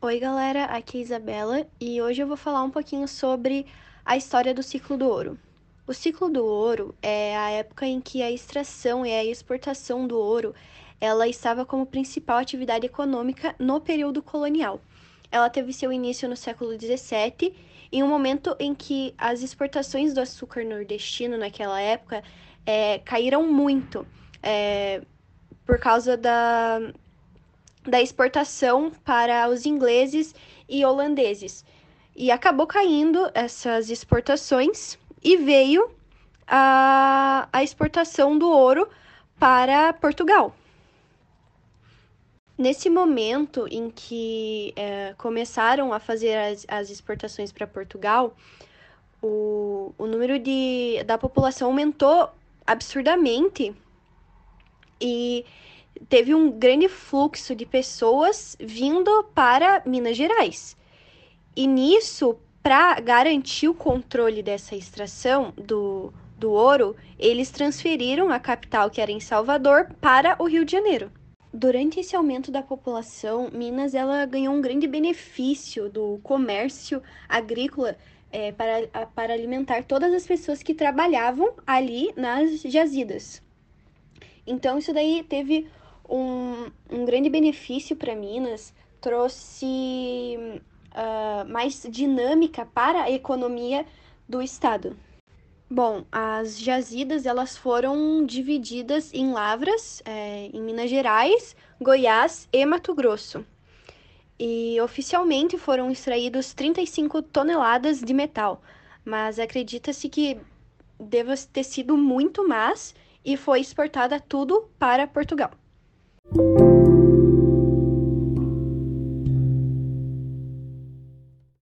Oi, galera, aqui é a Isabela e hoje eu vou falar um pouquinho sobre a história do ciclo do ouro. O ciclo do ouro é a época em que a extração e a exportação do ouro ela estava como principal atividade econômica no período colonial. Ela teve seu início no século XVII, em um momento em que as exportações do açúcar nordestino naquela época é, caíram muito é, por causa da, da exportação para os ingleses e holandeses. E acabou caindo essas exportações e veio a, a exportação do ouro para Portugal. Nesse momento em que é, começaram a fazer as, as exportações para Portugal, o, o número de, da população aumentou absurdamente e teve um grande fluxo de pessoas vindo para Minas Gerais. E nisso, para garantir o controle dessa extração do, do ouro, eles transferiram a capital, que era em Salvador, para o Rio de Janeiro. Durante esse aumento da população, Minas ela ganhou um grande benefício do comércio agrícola é, para, para alimentar todas as pessoas que trabalhavam ali nas jazidas. Então, isso daí teve um, um grande benefício para Minas, trouxe uh, mais dinâmica para a economia do estado. Bom, as jazidas elas foram divididas em lavras é, em Minas Gerais, Goiás e Mato Grosso. E oficialmente foram extraídos 35 toneladas de metal, mas acredita-se que deva ter sido muito mais e foi exportada tudo para Portugal.